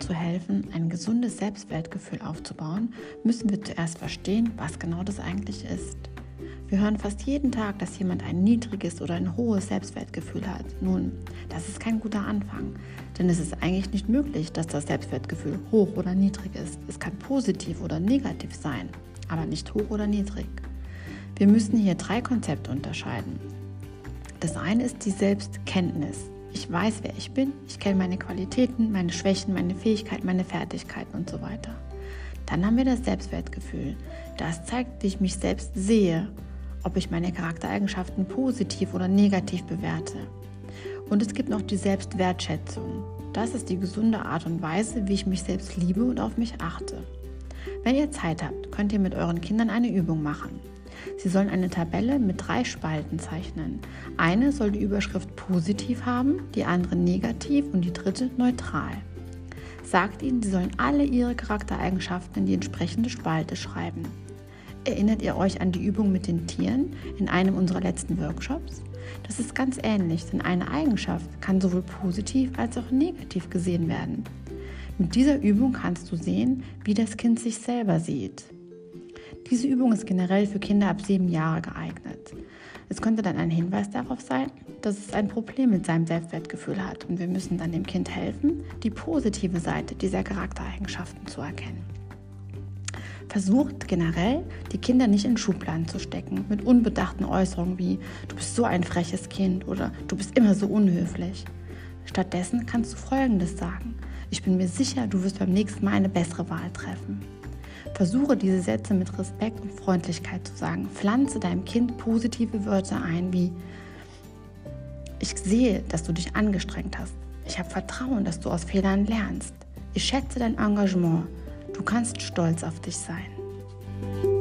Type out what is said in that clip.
zu helfen, ein gesundes Selbstwertgefühl aufzubauen, müssen wir zuerst verstehen, was genau das eigentlich ist. Wir hören fast jeden Tag, dass jemand ein niedriges oder ein hohes Selbstwertgefühl hat. Nun, das ist kein guter Anfang, denn es ist eigentlich nicht möglich, dass das Selbstwertgefühl hoch oder niedrig ist. Es kann positiv oder negativ sein, aber nicht hoch oder niedrig. Wir müssen hier drei Konzepte unterscheiden. Das eine ist die Selbstkenntnis. Ich weiß, wer ich bin, ich kenne meine Qualitäten, meine Schwächen, meine Fähigkeiten, meine Fertigkeiten und so weiter. Dann haben wir das Selbstwertgefühl. Das zeigt, wie ich mich selbst sehe, ob ich meine Charaktereigenschaften positiv oder negativ bewerte. Und es gibt noch die Selbstwertschätzung. Das ist die gesunde Art und Weise, wie ich mich selbst liebe und auf mich achte. Wenn ihr Zeit habt, könnt ihr mit euren Kindern eine Übung machen. Sie sollen eine Tabelle mit drei Spalten zeichnen. Eine soll die Überschrift positiv haben, die andere negativ und die dritte neutral. Sagt ihnen, sie sollen alle ihre Charaktereigenschaften in die entsprechende Spalte schreiben. Erinnert ihr euch an die Übung mit den Tieren in einem unserer letzten Workshops? Das ist ganz ähnlich, denn eine Eigenschaft kann sowohl positiv als auch negativ gesehen werden. Mit dieser Übung kannst du sehen, wie das Kind sich selber sieht. Diese Übung ist generell für Kinder ab sieben Jahre geeignet. Es könnte dann ein Hinweis darauf sein, dass es ein Problem mit seinem Selbstwertgefühl hat und wir müssen dann dem Kind helfen, die positive Seite dieser Charaktereigenschaften zu erkennen. Versucht generell, die Kinder nicht in Schubladen zu stecken mit unbedachten Äußerungen wie du bist so ein freches Kind oder du bist immer so unhöflich. Stattdessen kannst du Folgendes sagen. Ich bin mir sicher, du wirst beim nächsten Mal eine bessere Wahl treffen. Versuche diese Sätze mit Respekt und Freundlichkeit zu sagen. Pflanze deinem Kind positive Wörter ein, wie ich sehe, dass du dich angestrengt hast. Ich habe Vertrauen, dass du aus Fehlern lernst. Ich schätze dein Engagement. Du kannst stolz auf dich sein.